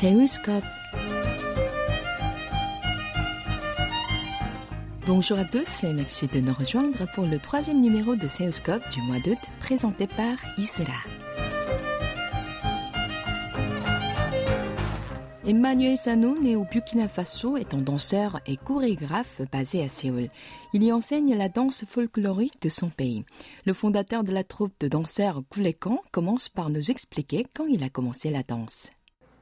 Seulscope. Bonjour à tous et merci de nous rejoindre pour le troisième numéro de Seuscope du mois d'août présenté par Isra. Emmanuel Sano, né au Burkina Faso, est un danseur et chorégraphe basé à Séoul. Il y enseigne la danse folklorique de son pays. Le fondateur de la troupe de danseurs Koulekan commence par nous expliquer quand il a commencé la danse.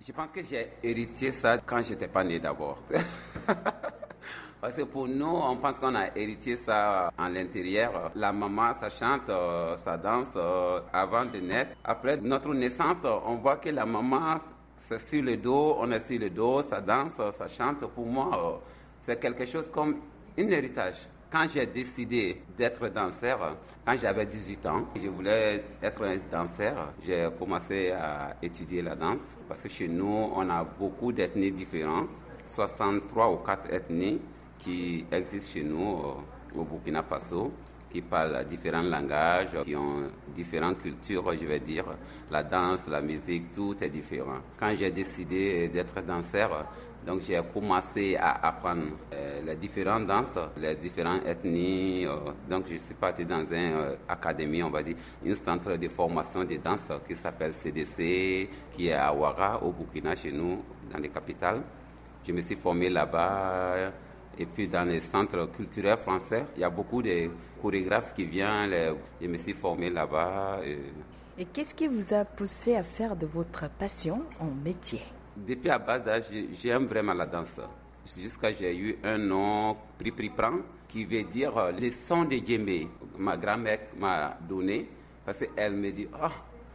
Je pense que j'ai hérité ça quand j'étais pas né d'abord. Parce que pour nous, on pense qu'on a hérité ça en l'intérieur. La maman, ça chante, euh, ça danse euh, avant de naître. Après notre naissance, on voit que la maman, c'est sur le dos, on est sur le dos, ça danse, ça chante. Pour moi, euh, c'est quelque chose comme un héritage. Quand j'ai décidé d'être danseur, quand j'avais 18 ans, je voulais être un danseur. J'ai commencé à étudier la danse parce que chez nous, on a beaucoup d'ethnies différentes, 63 ou 4 ethnies qui existent chez nous au Burkina Faso qui parlent différents langages, qui ont différentes cultures, je vais dire. La danse, la musique, tout est différent. Quand j'ai décidé d'être danseur, donc j'ai commencé à apprendre euh, les différentes danses, les différentes ethnies. Euh, donc je suis parti dans une euh, académie, on va dire, un centre de formation de danse qui s'appelle CDC, qui est à Ouara, au Burkina, chez nous, dans les capitales. Je me suis formé là-bas. Et puis dans les centres culturels français, il y a beaucoup de chorégraphes qui viennent. Je me suis formé là-bas. Et, qu'est-ce qui vous a poussé à faire de votre passion un métier? Depuis à bas d'âge, j'aime vraiment la danse. Jusqu'à j'ai eu un nom, Pri Pri Pran, qui veut dire le son de djembé. Ma grand-mère m'a donné parce qu'elle me dit, oh,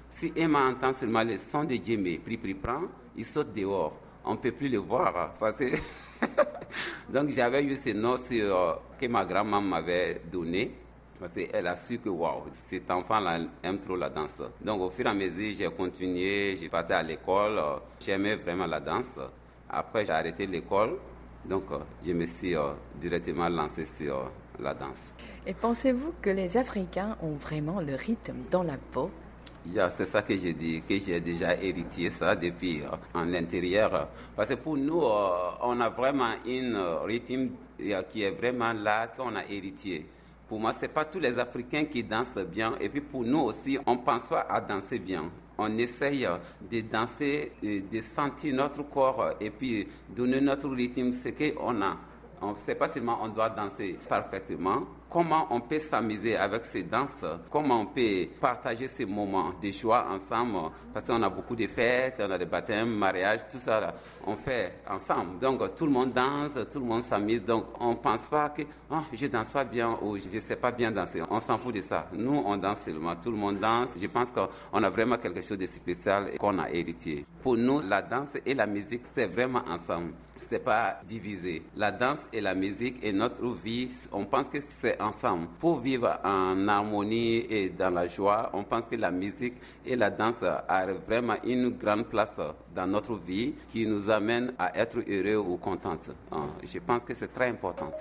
si Emma entend seulement le son de djembé, Pri Pri Pran, il saute dehors. On ne peut plus le voir parce que Donc j'avais eu ce nom que ma grand-maman m'avait donné. Parce qu'elle a su que wow, cet enfant-là aime trop la danse. Donc au fur et à mesure, j'ai continué, j'ai parti à l'école, j'aimais vraiment la danse. Après, j'ai arrêté l'école, donc je me suis directement lancé sur la danse. Et pensez-vous que les Africains ont vraiment le rythme dans la peau? C'est ça que j'ai dit, que j'ai déjà hérité ça depuis euh, en l'intérieur. Parce que pour nous, euh, on a vraiment un euh, rythme qui est vraiment là, qu'on a hérité. Pour moi, c'est pas tous les Africains qui dansent bien. Et puis pour nous aussi, on pense pas à danser bien. On essaye de danser, de sentir notre corps et puis donner notre rythme, ce qu'on a. On ne pas seulement on doit danser parfaitement, comment on peut s'amuser avec ces danses, comment on peut partager ces moments de joie ensemble, parce qu'on a beaucoup de fêtes, on a des baptêmes, mariages, tout ça, on fait ensemble. Donc tout le monde danse, tout le monde s'amuse, donc on ne pense pas que oh, je danse pas bien ou je ne sais pas bien danser. On s'en fout de ça. Nous, on danse seulement, tout le monde danse. Je pense qu'on a vraiment quelque chose de spécial qu'on a hérité. Pour nous, la danse et la musique, c'est vraiment ensemble. C'est pas divisé. La danse et la musique et notre vie, on pense que c'est Pour vivre en harmonie et dans la joie, on pense que la musique et la danse a vraiment une grande place dans notre vie qui nous amène à être heureux ou contents. Je pense que c'est très important.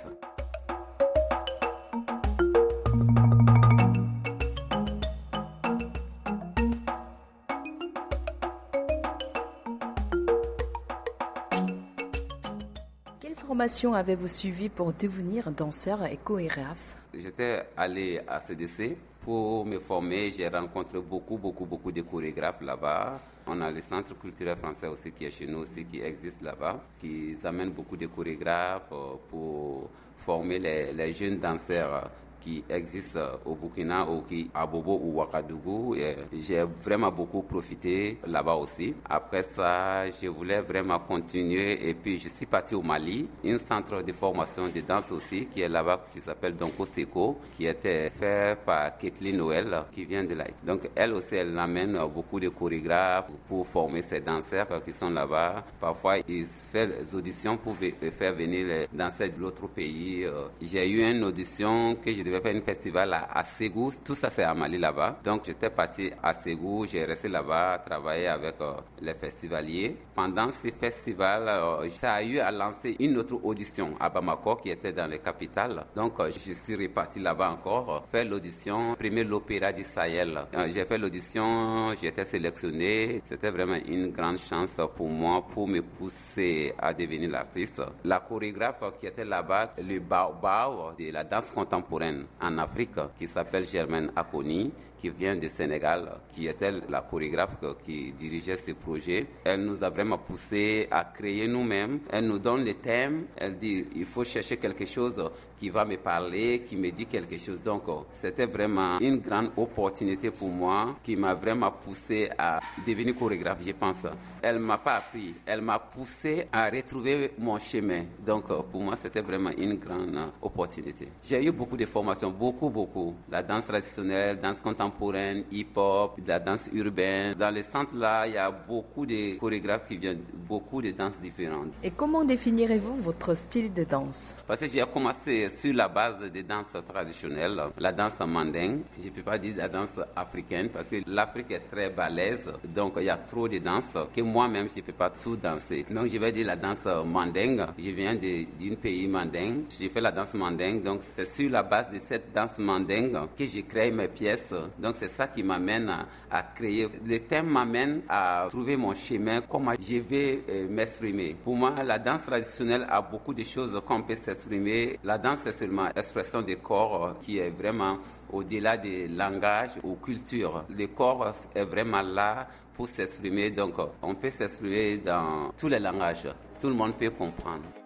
Quelle formation avez-vous suivi pour devenir danseur et chorégraphe? J'étais allé à CDC pour me former. J'ai rencontré beaucoup, beaucoup, beaucoup de chorégraphes là-bas. On a le centre culturel français aussi qui est chez nous aussi, qui existe là-bas, qui amène beaucoup de chorégraphes pour former les jeunes danseurs qui existent au Burkina ou qui à Bobo ou Ouagadougou. J'ai vraiment beaucoup profité là-bas aussi. Après ça, je voulais vraiment continuer et puis je suis parti au Mali, un centre de formation de danse aussi qui est là-bas qui s'appelle Donko Seko, qui était fait par Kathleen Noël qui vient de là. Donc elle aussi, elle amène beaucoup de chorégraphes pour former ces danseurs qui sont là-bas. Parfois, ils font des auditions pour faire venir les danseurs de l'autre pays. J'ai eu une audition que je devais vais faire un festival à, à Ségou. Tout ça, c'est à Mali là-bas. Donc, j'étais parti à Ségou. J'ai resté là-bas, travailler avec euh, les festivaliers. Pendant ces festivals, euh, ça a eu à lancer une autre audition à Bamako, qui était dans les capitales. Donc, euh, je suis reparti là-bas encore, faire l'audition, premier l'Opéra du Sahel. j'ai fait l'audition, été sélectionné. C'était vraiment une grande chance pour moi pour me pousser à devenir l'artiste. La chorégraphe qui était là-bas, le Baobab de la danse contemporaine en Afrique, qui s'appelle Germaine Akoni, qui vient du Sénégal, qui était la chorégraphe qui dirigeait ce projet. Elle nous a vraiment poussé à créer nous-mêmes. Elle nous donne les thèmes. Elle dit, il faut chercher quelque chose qui va me parler, qui me dit quelque chose. Donc, c'était vraiment une grande opportunité pour moi qui m'a vraiment poussé à devenir chorégraphe, je pense. Elle m'a pas appris, elle m'a poussé à retrouver mon chemin. Donc, pour moi, c'était vraiment une grande opportunité. J'ai eu beaucoup de formations, beaucoup, beaucoup. La danse traditionnelle, danse contemporaine, hip-hop, la danse urbaine. Dans les centres-là, il y a beaucoup de chorégraphes qui viennent, beaucoup de danses différentes. Et comment définirez-vous votre style de danse? Parce que j'ai commencé sur la base des danses traditionnelles, la danse mandingue. Je ne peux pas dire la danse africaine parce que l'Afrique est très balèze, donc il y a trop de danses que moi-même je ne peux pas tout danser. Donc je vais dire la danse mandingue. Je viens d'un pays mandingue. J'ai fait la danse mandingue, donc c'est sur la base de cette danse mandingue que j'ai créé mes pièces donc c'est ça qui m'amène à, créer. Le thème m'amène à trouver mon chemin, comment je vais euh, m'exprimer. Pour moi, la danse traditionnelle a beaucoup de choses qu'on peut s'exprimer. La danse, c'est seulement expression du corps euh, qui est vraiment au-delà des langages ou cultures. Le corps est vraiment là pour s'exprimer. Donc, on peut s'exprimer dans tous les langages. Tout le monde peut comprendre.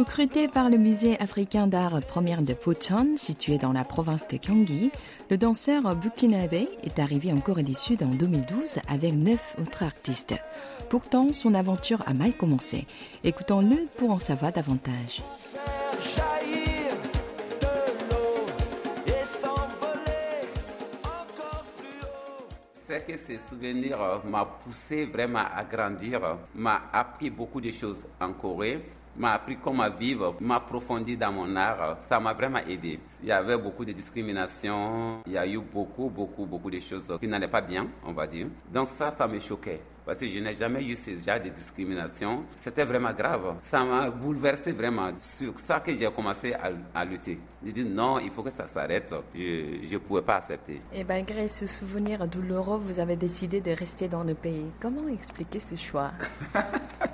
Recruté par le musée africain d'art première de Pochon, situé dans la province de Gyeonggi, le danseur burkinabé est arrivé en Corée du Sud en 2012 avec neuf autres artistes. Pourtant, son aventure a mal commencé. Écoutons-le pour en savoir davantage. C'est que ces souvenirs m'ont poussé vraiment à grandir, m'a appris beaucoup de choses en Corée m'a appris comment vivre, m'a approfondi dans mon art. Ça m'a vraiment aidé. Il y avait beaucoup de discrimination, il y a eu beaucoup, beaucoup, beaucoup de choses qui n'allaient pas bien, on va dire. Donc ça, ça me choquait. Parce que je n'ai jamais eu ce genre de discrimination. C'était vraiment grave. Ça m'a bouleversé vraiment. Sur ça que j'ai commencé à, lutter. J'ai dit non, il faut que ça s'arrête. Je ne pouvais pas accepter. Et malgré ce souvenir douloureux, vous avez décidé de rester dans le pays. Comment expliquer ce choix?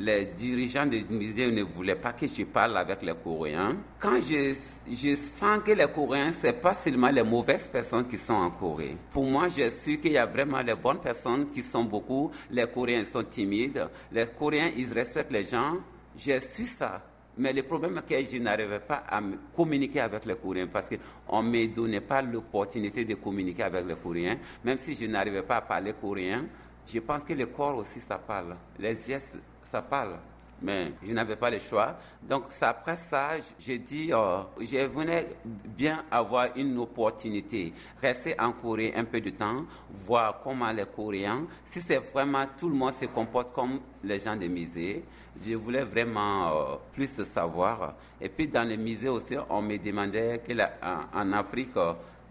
les dirigeants des musées ne voulaient pas que je parle avec les Coréens. Quand je, je sens que les Coréens, c'est pas seulement les mauvaises personnes qui sont en Corée. Pour moi, je suis qu'il y a vraiment les bonnes personnes qui sont beaucoup. Les Coréens sont timides. Les Coréens, ils respectent les gens. J'ai su ça. Mais le problème est que je n'arrivais pas à communiquer avec les Coréens parce qu'on ne me donnait pas l'opportunité de communiquer avec les Coréens. Même si je n'arrivais pas à parler coréen, je pense que le corps aussi, ça parle. Les gestes, ça parle. Mais je n'avais pas le choix. Donc, après ça, j'ai dit, oh, je venais bien avoir une opportunité. Rester en Corée un peu de temps, voir comment les Coréens, si c'est vraiment tout le monde se comporte comme les gens des musées, je voulais vraiment euh, plus savoir. Et puis, dans les musées aussi, on me demandait qu'en Afrique,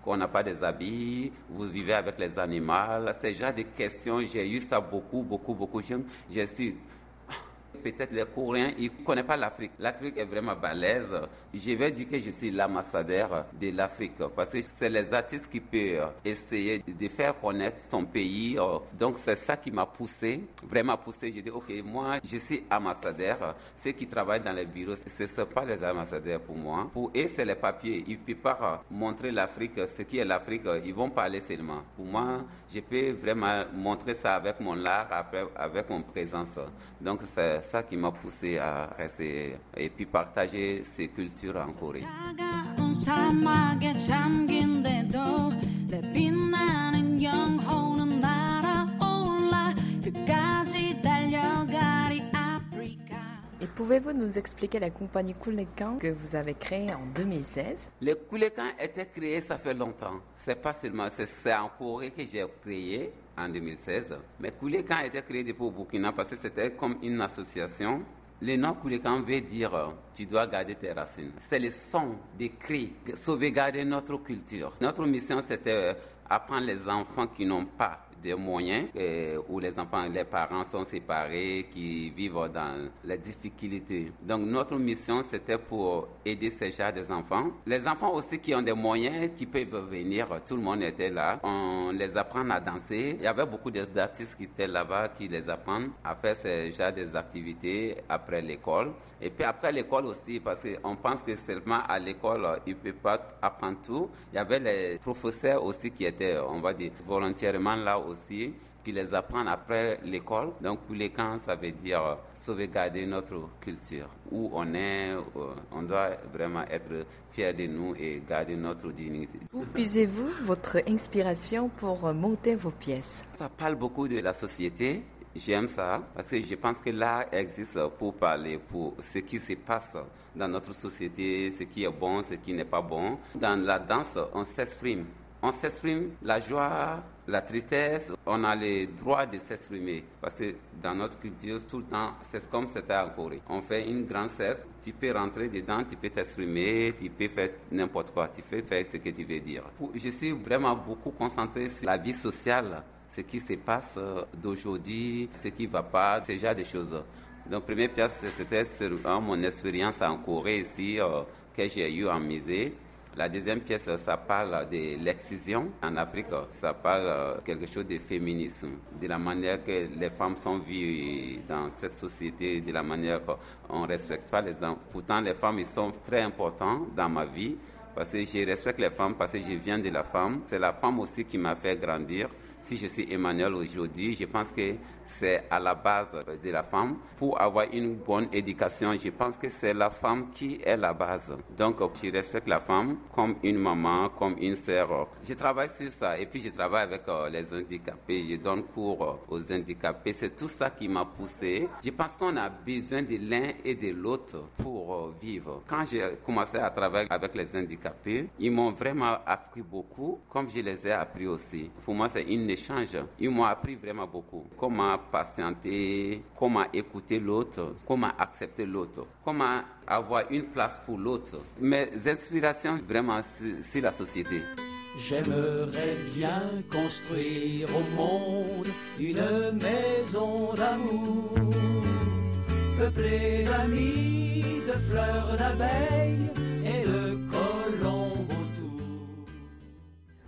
qu'on n'a pas des habits, vous vivez avec les animaux. C'est genre de questions, j'ai eu ça beaucoup, beaucoup, beaucoup. Je suis Peut-être les Coréens, ils ne connaissent pas l'Afrique. L'Afrique est vraiment balèze. Je vais dire que je suis l'ambassadeur de l'Afrique parce que c'est les artistes qui peuvent essayer de faire connaître son pays. Donc c'est ça qui m'a poussé, vraiment poussé. J'ai dit, OK, moi, je suis ambassadeur. Ceux qui travaillent dans les bureaux, ce ne sont pas les ambassadeurs pour moi. Pour eux, c'est les papiers. Ils ne peuvent pas montrer l'Afrique, ce qui est l'Afrique. Ils vont parler seulement. Pour moi, je peux vraiment montrer ça avec mon art, avec mon présence. Donc c'est ça qui m'a poussé à rester et puis partager ces cultures en Corée. Pouvez-vous nous expliquer la compagnie Koulekan que vous avez créée en 2016 Le Koulekan était créé, ça fait longtemps. C'est pas seulement, c'est en Corée que j'ai créé en 2016. Mais Koulekan été créé depuis au Burkina parce que c'était comme une association le nom Koulekan veut dire tu dois garder tes racines. C'est le son des cris, sauvegarder notre culture. Notre mission, c'était apprendre les enfants qui n'ont pas des moyens euh, où les enfants, les parents sont séparés, qui vivent dans les difficultés. Donc notre mission, c'était pour aider ces gens des enfants. Les enfants aussi qui ont des moyens, qui peuvent venir, tout le monde était là. On les apprend à danser. Il y avait beaucoup d'artistes qui étaient là-bas, qui les apprennent à faire ces genres des activités après l'école. Et puis après l'école aussi, parce qu'on pense que seulement à l'école, ils ne peuvent pas apprendre tout. Il y avait les professeurs aussi qui étaient, on va dire, volontairement là aussi qui les apprennent après l'école. Donc, pour les camps, ça veut dire sauvegarder notre culture. Où on est, euh, on doit vraiment être fier de nous et garder notre dignité. Où puisez-vous votre inspiration pour monter vos pièces? Ça parle beaucoup de la société. J'aime ça parce que je pense que l'art existe pour parler pour ce qui se passe dans notre société, ce qui est bon, ce qui n'est pas bon. Dans la danse, on s'exprime. On s'exprime la joie, la tristesse, on a le droit de s'exprimer. Parce que dans notre culture, tout le temps, c'est comme c'était en Corée. On fait une grande cercle, tu peux rentrer dedans, tu peux t'exprimer, tu peux faire n'importe quoi, tu peux faire ce que tu veux dire. Je suis vraiment beaucoup concentré sur la vie sociale, ce qui se passe d'aujourd'hui, ce qui ne va pas, ce genre de choses. Donc, première pièce, c'était sur mon expérience en Corée ici, euh, que j'ai eu en musée. La deuxième pièce, ça parle de l'excision en Afrique. Ça parle euh, quelque chose de féminisme, de la manière que les femmes sont vues dans cette société, de la manière qu'on ne respecte pas les hommes. Pourtant, les femmes, ils sont très importants dans ma vie parce que je respecte les femmes, parce que je viens de la femme. C'est la femme aussi qui m'a fait grandir. Si je suis Emmanuel aujourd'hui, je pense que c'est à la base de la femme. Pour avoir une bonne éducation, je pense que c'est la femme qui est la base. Donc, je respecte la femme comme une maman, comme une sœur. Je travaille sur ça et puis je travaille avec euh, les handicapés. Je donne cours euh, aux handicapés. C'est tout ça qui m'a poussé. Je pense qu'on a besoin de l'un et de l'autre pour euh, vivre. Quand j'ai commencé à travailler avec les handicapés, ils m'ont vraiment appris beaucoup, comme je les ai appris aussi. Pour moi, c'est une échange. Ils m'ont appris vraiment beaucoup. Comment patienter, comment écouter l'autre, comment accepter l'autre, comment avoir une place pour l'autre. Mes inspirations vraiment c'est la société. J'aimerais bien construire au monde une maison d'amour, peuplée d'amis, de fleurs d'abeilles et de colombes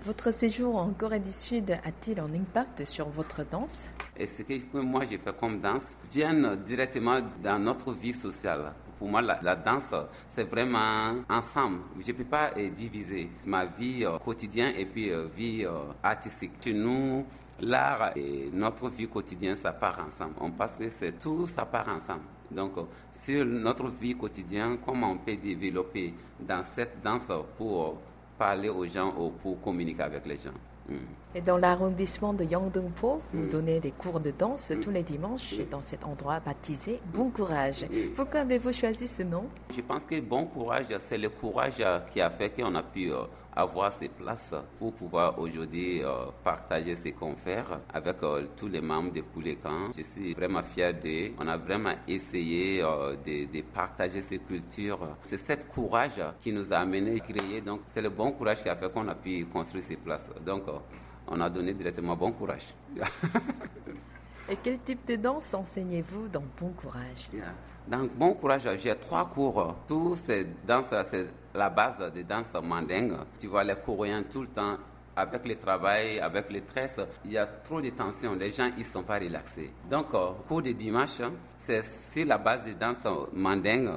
votre séjour en Corée du Sud a-t-il un impact sur votre danse? Et ce que moi j'ai fait comme danse vient directement dans notre vie sociale. Pour moi, la, danse, c'est vraiment ensemble. Je ne peux pas euh, diviser ma vie euh, quotidienne et puis euh, vie artistique. Chez nous, l'art et notre vie quotidienne, ça part ensemble. On pense que c'est tout, ça part ensemble. Donc, sur notre vie quotidienne, comment on peut développer dans cette danse pour parler aux gens ou pour communiquer avec les gens? Hmm. Et dans l'arrondissement de Yangdongpo, vous hmm. donnez des cours de danse tous les dimanches dans cet endroit baptisé Bon Courage. Pourquoi avez-vous choisi ce nom? Je pense que Bon Courage, c'est le courage qui a fait qu'on a pu euh, avoir ces places pour pouvoir aujourd'hui euh, partager ce qu'on fait avec euh, tous les membres de Koulékan. Je suis vraiment fier de. On a vraiment essayé euh, de, partager ces cultures. C'est cette courage qui nous a amené à créer. Donc, c'est le bon courage qui a fait qu'on a pu construire ces places. Donc, on a donné directement bon courage. Et quel type de danse enseignez-vous dans Bon Courage? Dans Bon Courage, j'ai trois cours. Tous ces danses, c'est la base des danses mandingues. Tu vois les Coréens tout le temps avec le travail, avec les tresses, il y a trop de tensions. Les gens, ils sont pas relaxés. Donc, euh, cours de dimanche, c'est sur la base des danses mandingues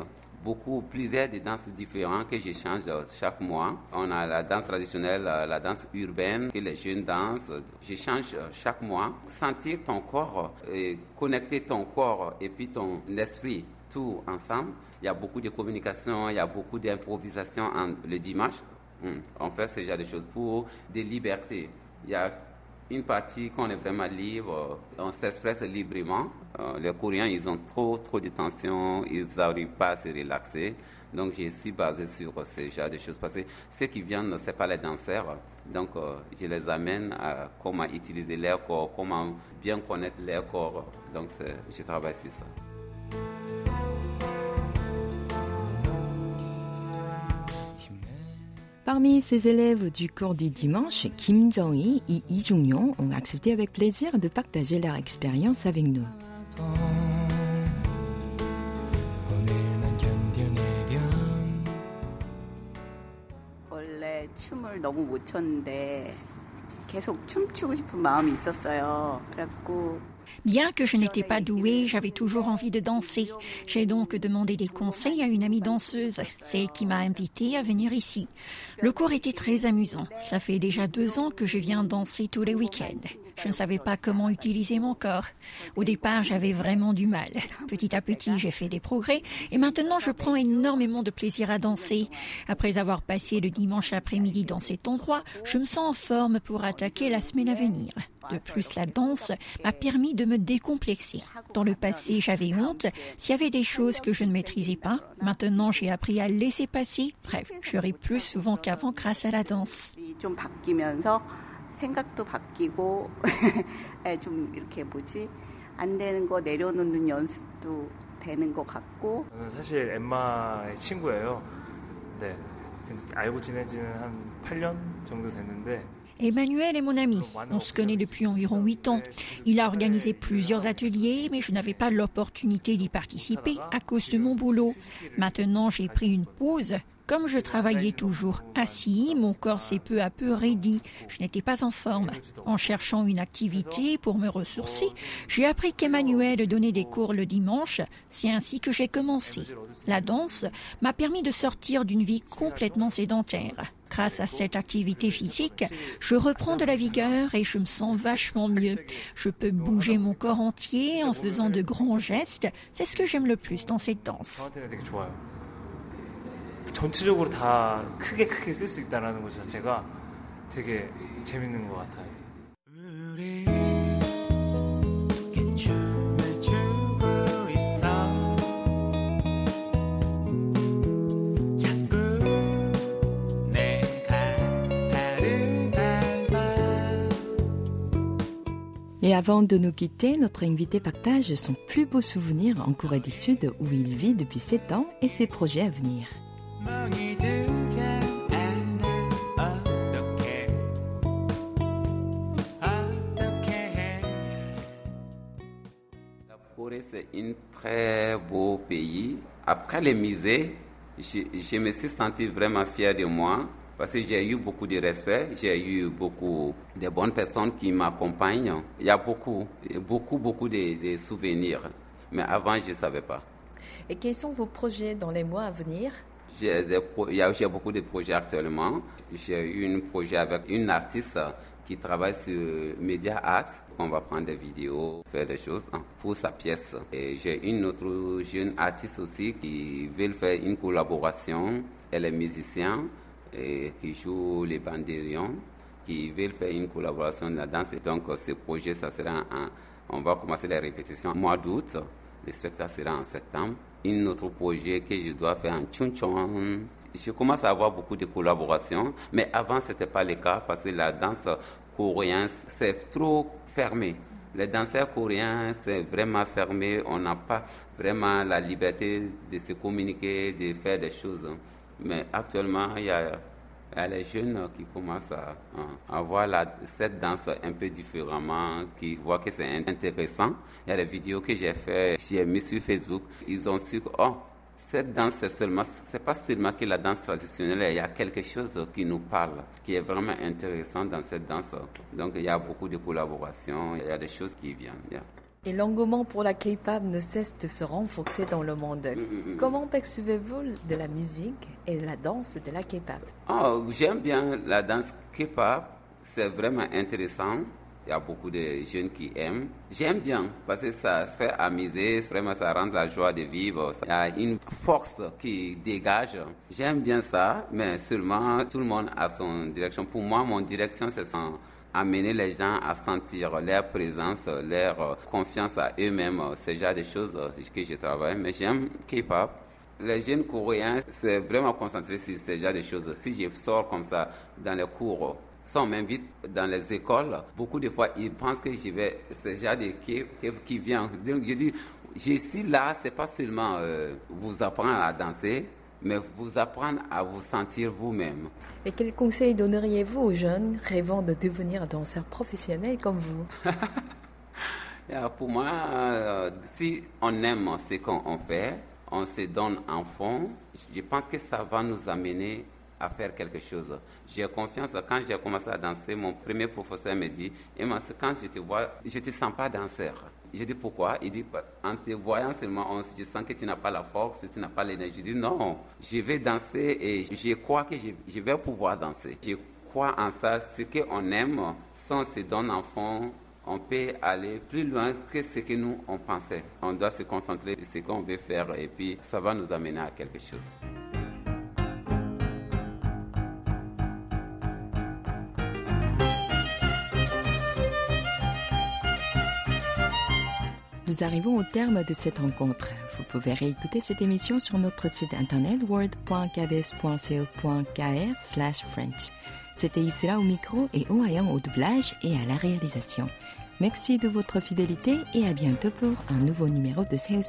beaucoup, plusieurs de danses différentes que j'échange chaque mois. On a la danse traditionnelle, euh, la danse urbaine que les jeunes dansent. J'échange euh, chaque mois. Sentir ton corps, et connecter ton corps et puis ton esprit tout ensemble. Il y a beaucoup de communication, il y a beaucoup d'improvisation le dimanche. Hmm. On fait ce genre de choses pour des libertés. Il y a une partie qu'on est vraiment libre, on s'expresse librement Euh, les Coréens, ils ont trop, trop de tension, ils n'arrivent pas à se relaxer. Donc, je suis basé sur ce genre de choses. Parce que ceux qui viennent, ce pas les danseurs. Donc, euh, je les amène à comment utiliser leur corps, comment bien connaître leur corps. Donc, je travaille sur ça. Parmi ces élèves du cours du dimanche, Kim Jong-hee et Lee Jung-yong ont accepté avec plaisir de partager leur expérience avec nous. 너무 못 췄는데 계속 춤추고 싶은 마음이 있었어요. 그래갖고 Bien que je n'étais pas douée, j'avais toujours envie de danser. J'ai donc demandé des conseils à une amie danseuse. C'est elle qui m'a invitée à venir ici. Le cours était très amusant. Cela fait déjà deux ans que je viens danser tous les week-ends. Je ne savais pas comment utiliser mon corps. Au départ, j'avais vraiment du mal. Petit à petit, j'ai fait des progrès et maintenant, je prends énormément de plaisir à danser. Après avoir passé le dimanche après-midi dans cet endroit, je me sens en forme pour attaquer la semaine à venir. De plus, la danse m'a permis de me décomplexer. Dans le passé, j'avais honte s'il y avait des choses que je ne maîtrisais pas. Maintenant, j'ai appris à laisser passer. Bref, je ris plus souvent qu'avant grâce à la danse. Emmanuel est mon ami. On se connaît depuis environ huit ans. Il a organisé plusieurs ateliers, mais je n'avais pas l'opportunité d'y participer à cause de mon boulot. Maintenant, j'ai pris une pause comme je travaillais toujours assis, mon corps s'est peu à peu raidi. Je n'étais pas en forme. En cherchant une activité pour me ressourcer, j'ai appris qu'Emmanuel donnait des cours le dimanche. C'est ainsi que j'ai commencé. La danse m'a permis de sortir d'une vie complètement sédentaire. Grâce à cette activité physique, je reprends de la vigueur et je me sens vachement mieux. Je peux bouger mon corps entier en faisant de grands gestes. C'est ce que j'aime le plus dans cette danse. 전체적으로 다 크게 크게 쓸 수 있다는 것 자체가 되게 재밌는 것 같아요. Et avant de nous quitter, notre invité partage son plus beau souvenir en Corée du Sud où il vit depuis 7 ans et ses projets à venir. La Corée, c'est un très beau pays. Après les musées, je, je me suis senti vraiment fier de moi parce que j'ai eu beaucoup de respect, j'ai eu beaucoup de bonnes personnes qui m'accompagnent. Il y a beaucoup, beaucoup, beaucoup de, de souvenirs. Mais avant, je ne savais pas. Et quels sont vos projets dans les mois à venir? J'ai beaucoup de projets actuellement. J'ai eu un projet avec une artiste qui travaille sur Media Art. On va prendre des vidéos, faire des choses pour sa pièce. Et j'ai une autre jeune artiste aussi qui veut faire une collaboration. Elle est musicienne et qui joue les bandérions, qui veut faire une collaboration de la danse. Donc, ce projet, ça sera on va commencer les répétitions au mois d'août. Le spectacle sera en septembre un autre projet que je dois faire en Chunchon. Je commence à avoir beaucoup de collaborations, mais avant, ce n'était pas le cas parce que la danse coréenne, c'est trop fermé. Les danseurs coréens, c'est vraiment fermé. On n'a pas vraiment la liberté de se communiquer, de faire des choses. Mais actuellement, il y a il y a les jeunes qui commencent à, voir cette danse un peu différemment, qui voient que c'est intéressant. Il y a des vidéos que j'ai fait, j'ai mis sur Facebook. Ils ont su que, oh, cette danse, c'est seulement, c'est pas seulement que la danse traditionnelle, il y a quelque chose qui nous parle, qui est vraiment intéressant dans cette danse. Donc, il y a beaucoup de collaborations, il y a des choses qui viennent. Et l'engouement pour la K-pop ne cesse de se renforcer dans le monde. Mm, mm, mm, Comment percevez-vous de la musique et la danse de la K-pop? Oh, J'aime bien la danse K-pop, c'est vraiment intéressant. Il y a beaucoup de jeunes qui aiment. J'aime bien parce que ça fait amuser, vraiment ça rend la joie de vivre. Il y a une force qui dégage. J'aime bien ça, mais seulement tout le monde a son direction. Pour moi, mon direction, c'est son amener les gens à sentir leur présence, leur confiance à eux-mêmes. C'est déjà des choses que je travaille. Mais j'aime K-pop. Les jeunes coréens, c'est vraiment concentré sur ce genre de choses. Si je sors comme ça dans les cours, si on m'invite dans les écoles, beaucoup de fois, ils pensent que je vais, c'est genre de qui, qui vient. Donc, je dis, je suis là, c'est pas seulement euh, vous apprendre à danser, mais vous apprendre à vous sentir vous-même. Et quel conseil donneriez-vous aux jeunes rêvant de devenir danseurs professionnels comme vous? Pour moi, euh, si on aime ce qu'on fait, on se donne en fond, je pense que ça va nous amener à faire quelque chose. J'ai confiance. Quand j'ai commencé à danser, mon premier professeur me dit, Emma, quand je te vois, je ne te sens pas danseur. Je dis pourquoi? Il dit en te voyant seulement, je sens que tu n'as pas la force, tu n'as pas l'énergie. Je dis non, je vais danser et je crois que je, vais pouvoir danser. Je crois en ça. Ce qu'on aime, on se donne en fond, on peut aller plus loin que ce que nous on pensait. On doit se concentrer sur ce qu'on veut faire et puis ça va nous amener à quelque chose. Nous arrivons au terme de cette rencontre. Vous pouvez réécouter cette émission sur notre site internet word.kbs.co.kr French. C'était Isra au micro et Ohayan au doublage et à la réalisation. Merci de votre fidélité et à bientôt pour un nouveau numéro de Sales